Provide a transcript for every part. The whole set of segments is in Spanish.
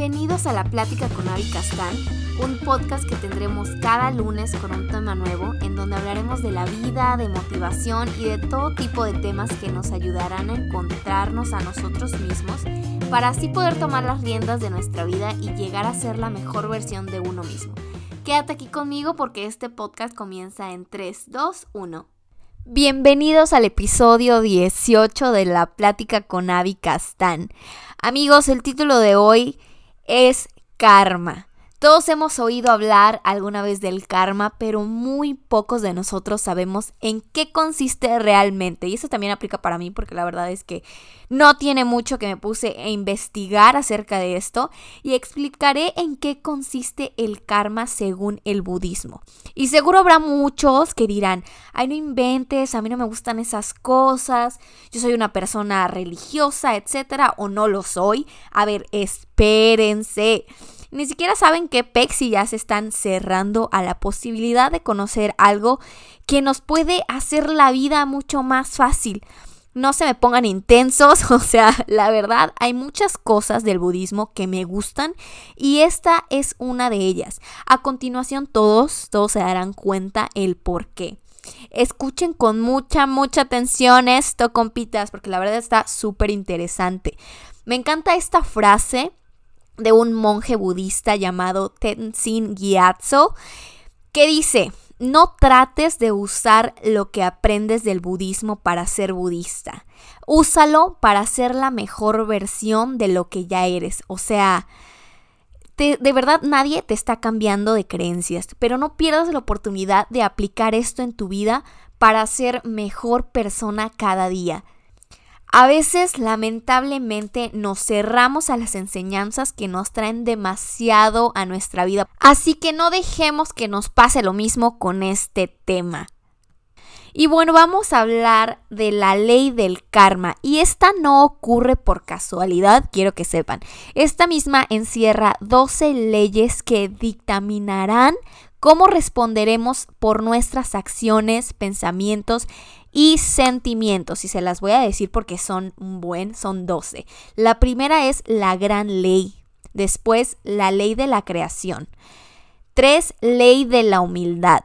Bienvenidos a La Plática con Avi Castán, un podcast que tendremos cada lunes con un tema nuevo en donde hablaremos de la vida, de motivación y de todo tipo de temas que nos ayudarán a encontrarnos a nosotros mismos para así poder tomar las riendas de nuestra vida y llegar a ser la mejor versión de uno mismo. Quédate aquí conmigo porque este podcast comienza en 3, 2, 1. Bienvenidos al episodio 18 de La Plática con Avi Castán. Amigos, el título de hoy es Karma. Todos hemos oído hablar alguna vez del karma, pero muy pocos de nosotros sabemos en qué consiste realmente. Y eso también aplica para mí porque la verdad es que no tiene mucho que me puse a investigar acerca de esto y explicaré en qué consiste el karma según el budismo. Y seguro habrá muchos que dirán, ay no inventes, a mí no me gustan esas cosas, yo soy una persona religiosa, etcétera, o no lo soy. A ver, espérense. Ni siquiera saben qué y ya se están cerrando a la posibilidad de conocer algo que nos puede hacer la vida mucho más fácil. No se me pongan intensos, o sea, la verdad hay muchas cosas del budismo que me gustan y esta es una de ellas. A continuación todos, todos se darán cuenta el por qué. Escuchen con mucha, mucha atención esto, compitas, porque la verdad está súper interesante. Me encanta esta frase de un monje budista llamado Tenzin Gyatso, que dice, no trates de usar lo que aprendes del budismo para ser budista. Úsalo para ser la mejor versión de lo que ya eres. O sea, de verdad nadie te está cambiando de creencias, pero no pierdas la oportunidad de aplicar esto en tu vida para ser mejor persona cada día. A veces, lamentablemente, nos cerramos a las enseñanzas que nos traen demasiado a nuestra vida. Así que no dejemos que nos pase lo mismo con este tema. Y bueno, vamos a hablar de la ley del karma. Y esta no ocurre por casualidad, quiero que sepan. Esta misma encierra 12 leyes que dictaminarán cómo responderemos por nuestras acciones, pensamientos y sentimientos. Y se las voy a decir porque son un buen, son 12. La primera es la gran ley. Después, la ley de la creación. Tres, ley de la humildad.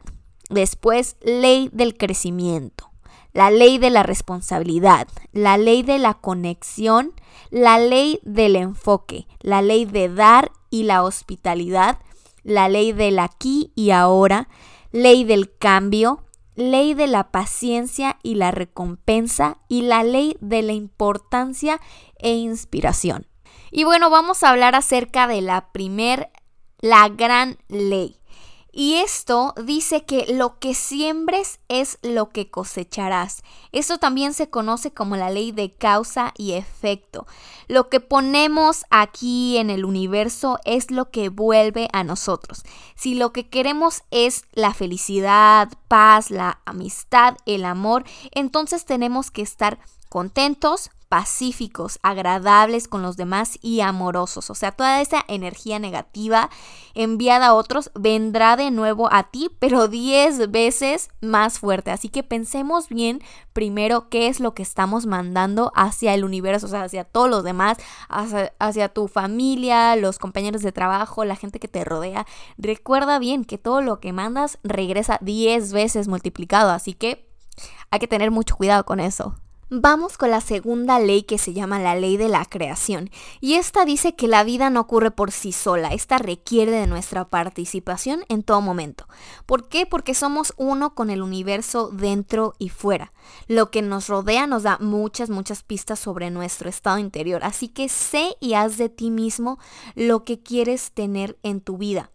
Después, ley del crecimiento. La ley de la responsabilidad. La ley de la conexión. La ley del enfoque. La ley de dar y la hospitalidad. La ley del aquí y ahora. Ley del cambio ley de la paciencia y la recompensa y la ley de la importancia e inspiración. Y bueno, vamos a hablar acerca de la primer, la gran ley. Y esto dice que lo que siembres es lo que cosecharás. Esto también se conoce como la ley de causa y efecto. Lo que ponemos aquí en el universo es lo que vuelve a nosotros. Si lo que queremos es la felicidad, paz, la amistad, el amor, entonces tenemos que estar contentos, pacíficos, agradables con los demás y amorosos. O sea, toda esa energía negativa enviada a otros vendrá de nuevo a ti, pero 10 veces más fuerte. Así que pensemos bien primero qué es lo que estamos mandando hacia el universo, o sea, hacia todos los demás, hacia, tu familia, los compañeros de trabajo, la gente que te rodea. Recuerda bien que todo lo que mandas regresa 10 veces multiplicado, así que hay que tener mucho cuidado con eso. Vamos con la segunda ley que se llama la ley de la creación. Y esta dice que la vida no ocurre por sí sola, esta requiere de nuestra participación en todo momento. ¿Por qué? Porque somos uno con el universo dentro y fuera. Lo que nos rodea nos da muchas, muchas pistas sobre nuestro estado interior. Así que sé y haz de ti mismo lo que quieres tener en tu vida.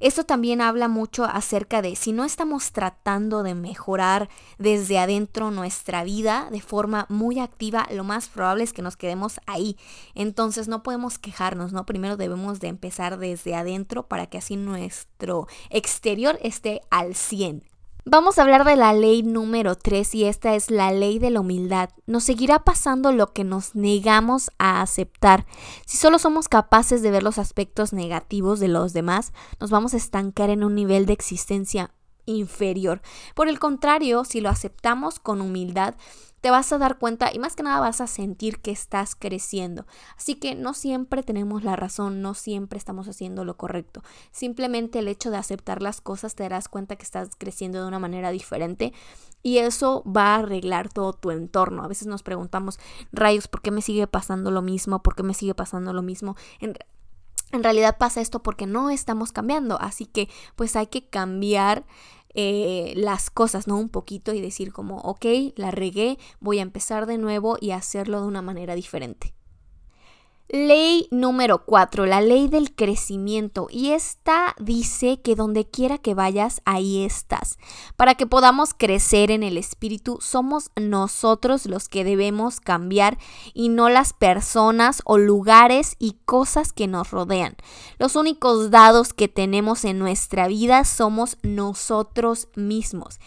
Esto también habla mucho acerca de si no estamos tratando de mejorar desde adentro nuestra vida de forma muy activa, lo más probable es que nos quedemos ahí. Entonces no podemos quejarnos, ¿no? Primero debemos de empezar desde adentro para que así nuestro exterior esté al 100. Vamos a hablar de la ley número 3 y esta es la ley de la humildad. Nos seguirá pasando lo que nos negamos a aceptar. Si solo somos capaces de ver los aspectos negativos de los demás, nos vamos a estancar en un nivel de existencia inferior. Por el contrario, si lo aceptamos con humildad, te vas a dar cuenta y más que nada vas a sentir que estás creciendo. Así que no siempre tenemos la razón, no siempre estamos haciendo lo correcto. Simplemente el hecho de aceptar las cosas te darás cuenta que estás creciendo de una manera diferente y eso va a arreglar todo tu entorno. A veces nos preguntamos, rayos, ¿por qué me sigue pasando lo mismo? ¿Por qué me sigue pasando lo mismo? En, en realidad pasa esto porque no estamos cambiando, así que pues hay que cambiar eh, las cosas, ¿no? Un poquito y decir como, ok, la regué, voy a empezar de nuevo y hacerlo de una manera diferente. Ley número 4, la ley del crecimiento. Y esta dice que donde quiera que vayas, ahí estás. Para que podamos crecer en el espíritu, somos nosotros los que debemos cambiar y no las personas o lugares y cosas que nos rodean. Los únicos dados que tenemos en nuestra vida somos nosotros mismos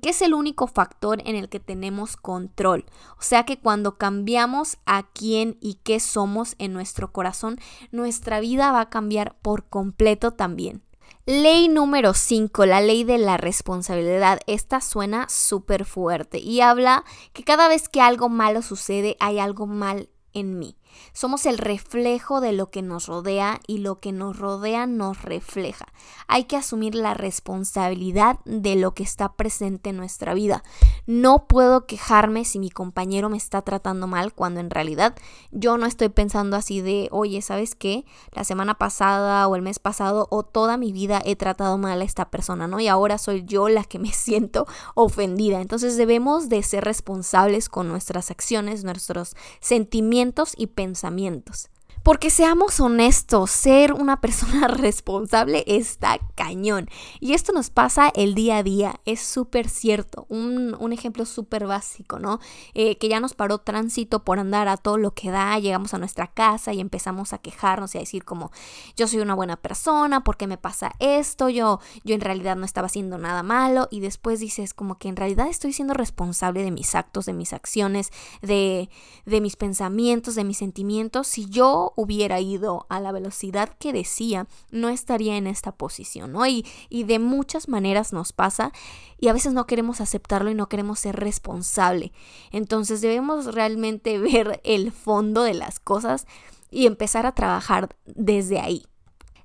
que es el único factor en el que tenemos control. O sea que cuando cambiamos a quién y qué somos en nuestro corazón, nuestra vida va a cambiar por completo también. Ley número 5, la ley de la responsabilidad. Esta suena súper fuerte y habla que cada vez que algo malo sucede hay algo mal en mí. Somos el reflejo de lo que nos rodea y lo que nos rodea nos refleja. Hay que asumir la responsabilidad de lo que está presente en nuestra vida. No puedo quejarme si mi compañero me está tratando mal cuando en realidad yo no estoy pensando así de, oye, ¿sabes qué? La semana pasada o el mes pasado o toda mi vida he tratado mal a esta persona, ¿no? Y ahora soy yo la que me siento ofendida. Entonces debemos de ser responsables con nuestras acciones, nuestros sentimientos y pensamientos pensamientos. Porque seamos honestos, ser una persona responsable está cañón. Y esto nos pasa el día a día, es súper cierto. Un, ejemplo súper básico, ¿no? Eh, que ya nos paró tránsito por andar a todo lo que da, llegamos a nuestra casa y empezamos a quejarnos y a decir como, yo soy una buena persona, ¿por qué me pasa esto? Yo, yo en realidad no estaba haciendo nada malo. Y después dices como que en realidad estoy siendo responsable de mis actos, de mis acciones, de, de mis pensamientos, de mis sentimientos. Si yo hubiera ido a la velocidad que decía, no estaría en esta posición, ¿no? Y, y de muchas maneras nos pasa y a veces no queremos aceptarlo y no queremos ser responsable. Entonces debemos realmente ver el fondo de las cosas y empezar a trabajar desde ahí.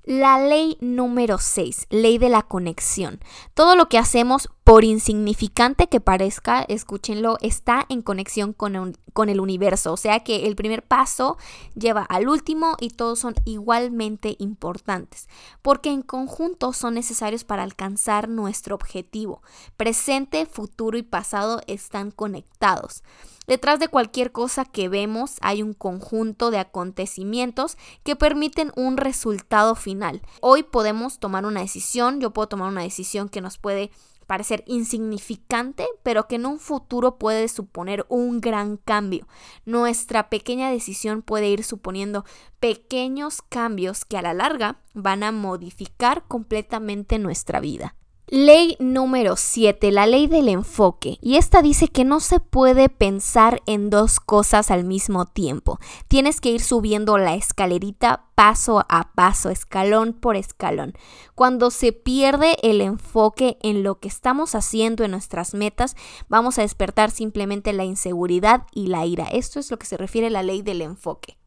La ley número 6, ley de la conexión. Todo lo que hacemos, por insignificante que parezca, escúchenlo, está en conexión con, con, el universo. O sea que el primer paso lleva al último y todos son igualmente importantes, porque en conjunto son necesarios para alcanzar nuestro objetivo. Presente, futuro y pasado están conectados. Detrás de cualquier cosa que vemos hay un conjunto de acontecimientos que permiten un resultado final. Hoy podemos tomar una decisión, yo puedo tomar una decisión que nos puede parecer insignificante, pero que en un futuro puede suponer un gran cambio. Nuestra pequeña decisión puede ir suponiendo pequeños cambios que a la larga van a modificar completamente nuestra vida. Ley número 7, la ley del enfoque. Y esta dice que no se puede pensar en dos cosas al mismo tiempo. Tienes que ir subiendo la escalerita paso a paso, escalón por escalón. Cuando se pierde el enfoque en lo que estamos haciendo, en nuestras metas, vamos a despertar simplemente la inseguridad y la ira. Esto es lo que se refiere a la ley del enfoque.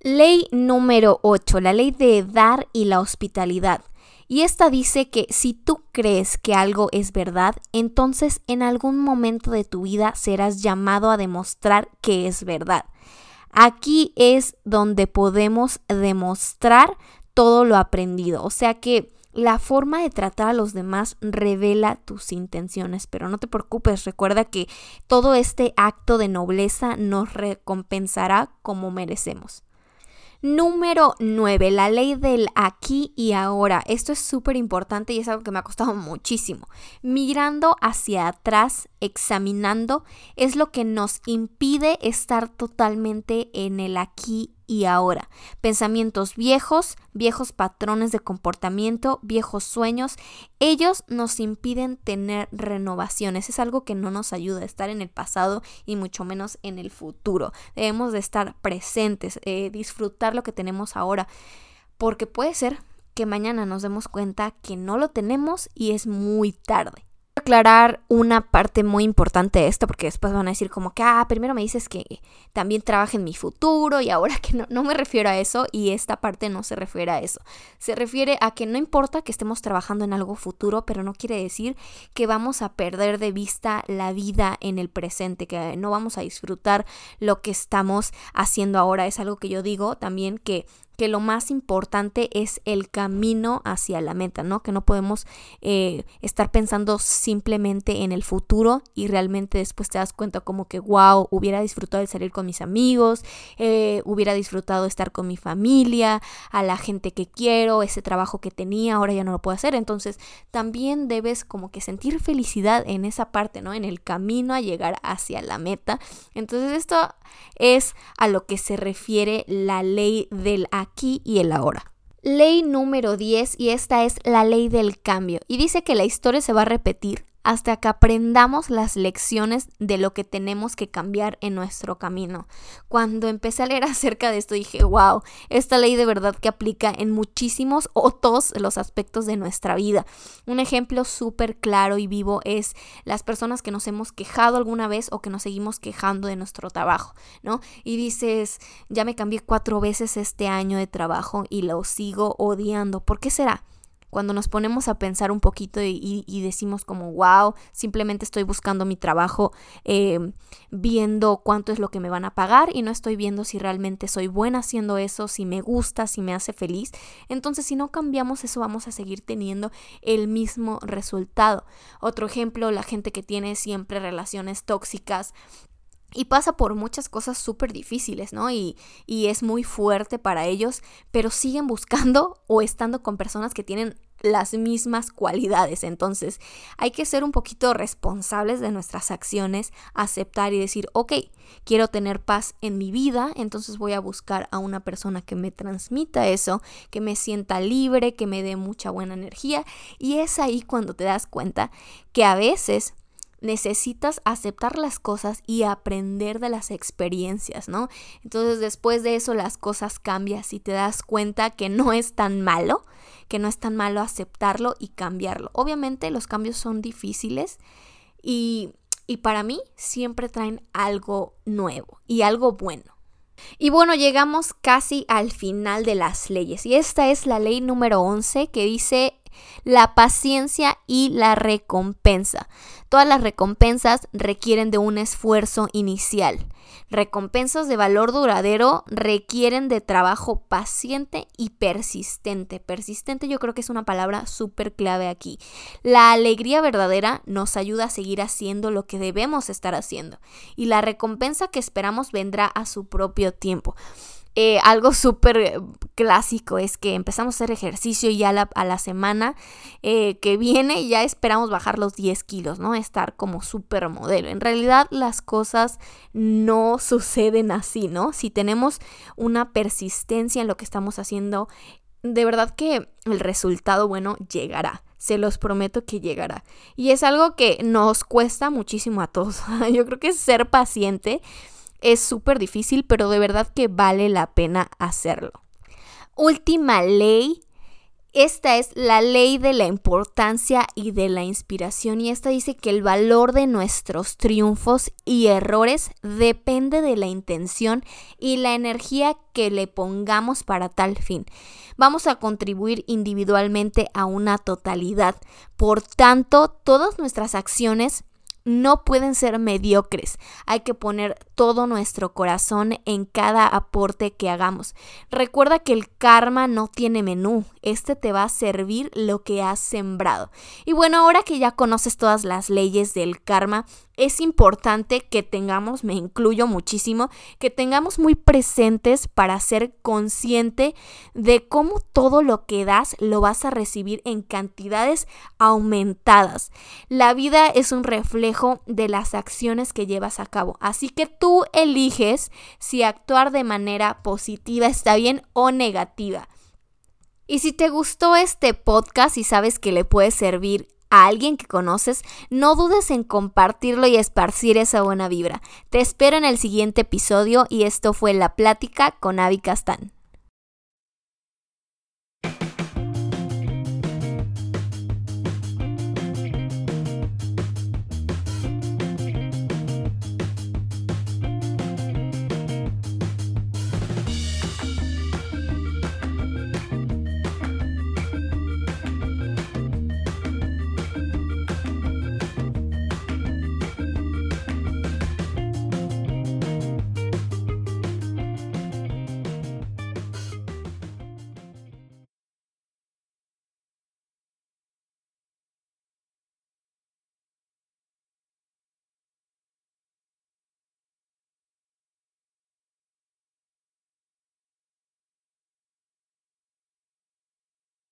Ley número 8, la ley de dar y la hospitalidad. Y esta dice que si tú crees que algo es verdad, entonces en algún momento de tu vida serás llamado a demostrar que es verdad. Aquí es donde podemos demostrar todo lo aprendido. O sea que la forma de tratar a los demás revela tus intenciones, pero no te preocupes, recuerda que todo este acto de nobleza nos recompensará como merecemos. Número 9, la ley del aquí y ahora. Esto es súper importante y es algo que me ha costado muchísimo. Mirando hacia atrás, examinando, es lo que nos impide estar totalmente en el aquí y ahora. Pensamientos viejos, viejos patrones de comportamiento, viejos sueños, ellos nos impiden tener renovaciones. Es algo que no nos ayuda a estar en el pasado y mucho menos en el futuro. Debemos de estar presentes, eh, disfrutar lo que tenemos ahora, porque puede ser que mañana nos demos cuenta que no lo tenemos y es muy tarde aclarar una parte muy importante de esto porque después van a decir como que, ah, primero me dices que también trabaja en mi futuro y ahora que no, no me refiero a eso y esta parte no se refiere a eso. Se refiere a que no importa que estemos trabajando en algo futuro, pero no quiere decir que vamos a perder de vista la vida en el presente, que no vamos a disfrutar lo que estamos haciendo ahora. Es algo que yo digo también que que lo más importante es el camino hacia la meta, ¿no? Que no podemos eh, estar pensando simplemente en el futuro y realmente después te das cuenta como que, wow, hubiera disfrutado de salir con mis amigos, eh, hubiera disfrutado de estar con mi familia, a la gente que quiero, ese trabajo que tenía, ahora ya no lo puedo hacer. Entonces, también debes como que sentir felicidad en esa parte, ¿no? En el camino a llegar hacia la meta. Entonces, esto es a lo que se refiere la ley del aquí y el ahora. Ley número 10 y esta es la ley del cambio y dice que la historia se va a repetir hasta que aprendamos las lecciones de lo que tenemos que cambiar en nuestro camino. Cuando empecé a leer acerca de esto dije, wow, esta ley de verdad que aplica en muchísimos o todos los aspectos de nuestra vida. Un ejemplo súper claro y vivo es las personas que nos hemos quejado alguna vez o que nos seguimos quejando de nuestro trabajo, ¿no? Y dices, ya me cambié cuatro veces este año de trabajo y lo sigo odiando. ¿Por qué será? Cuando nos ponemos a pensar un poquito y, decimos como, wow, simplemente estoy buscando mi trabajo, eh, viendo cuánto es lo que me van a pagar y no estoy viendo si realmente soy buena haciendo eso, si me gusta, si me hace feliz. Entonces, si no cambiamos eso, vamos a seguir teniendo el mismo resultado. Otro ejemplo, la gente que tiene siempre relaciones tóxicas y pasa por muchas cosas súper difíciles, ¿no? Y, y, es muy fuerte para ellos, pero siguen buscando o estando con personas que tienen las mismas cualidades. Entonces, hay que ser un poquito responsables de nuestras acciones, aceptar y decir, ok, quiero tener paz en mi vida, entonces voy a buscar a una persona que me transmita eso, que me sienta libre, que me dé mucha buena energía. Y es ahí cuando te das cuenta que a veces necesitas aceptar las cosas y aprender de las experiencias, ¿no? Entonces después de eso las cosas cambian y te das cuenta que no es tan malo, que no es tan malo aceptarlo y cambiarlo. Obviamente los cambios son difíciles y, y para mí siempre traen algo nuevo y algo bueno. Y bueno, llegamos casi al final de las leyes. Y esta es la ley número 11 que dice la paciencia y la recompensa. Todas las recompensas requieren de un esfuerzo inicial. Recompensas de valor duradero requieren de trabajo paciente y persistente. Persistente yo creo que es una palabra súper clave aquí. La alegría verdadera nos ayuda a seguir haciendo lo que debemos estar haciendo y la recompensa que esperamos vendrá a su propio tiempo. Eh, algo súper clásico es que empezamos a hacer ejercicio y a la semana eh, que viene ya esperamos bajar los 10 kilos, ¿no? Estar como súper modelo. En realidad las cosas no suceden así, ¿no? Si tenemos una persistencia en lo que estamos haciendo, de verdad que el resultado bueno llegará. Se los prometo que llegará. Y es algo que nos cuesta muchísimo a todos. Yo creo que ser paciente es súper difícil, pero de verdad que vale la pena hacerlo. Última ley. Esta es la ley de la importancia y de la inspiración y esta dice que el valor de nuestros triunfos y errores depende de la intención y la energía que le pongamos para tal fin. Vamos a contribuir individualmente a una totalidad. Por tanto, todas nuestras acciones no pueden ser mediocres. Hay que poner todo nuestro corazón en cada aporte que hagamos. Recuerda que el karma no tiene menú. Este te va a servir lo que has sembrado. Y bueno, ahora que ya conoces todas las leyes del karma, es importante que tengamos, me incluyo muchísimo, que tengamos muy presentes para ser consciente de cómo todo lo que das lo vas a recibir en cantidades aumentadas. La vida es un reflejo de las acciones que llevas a cabo, así que tú eliges si actuar de manera positiva está bien o negativa. Y si te gustó este podcast y sabes que le puede servir a alguien que conoces, no dudes en compartirlo y esparcir esa buena vibra. Te espero en el siguiente episodio y esto fue La Plática con Avi Castán.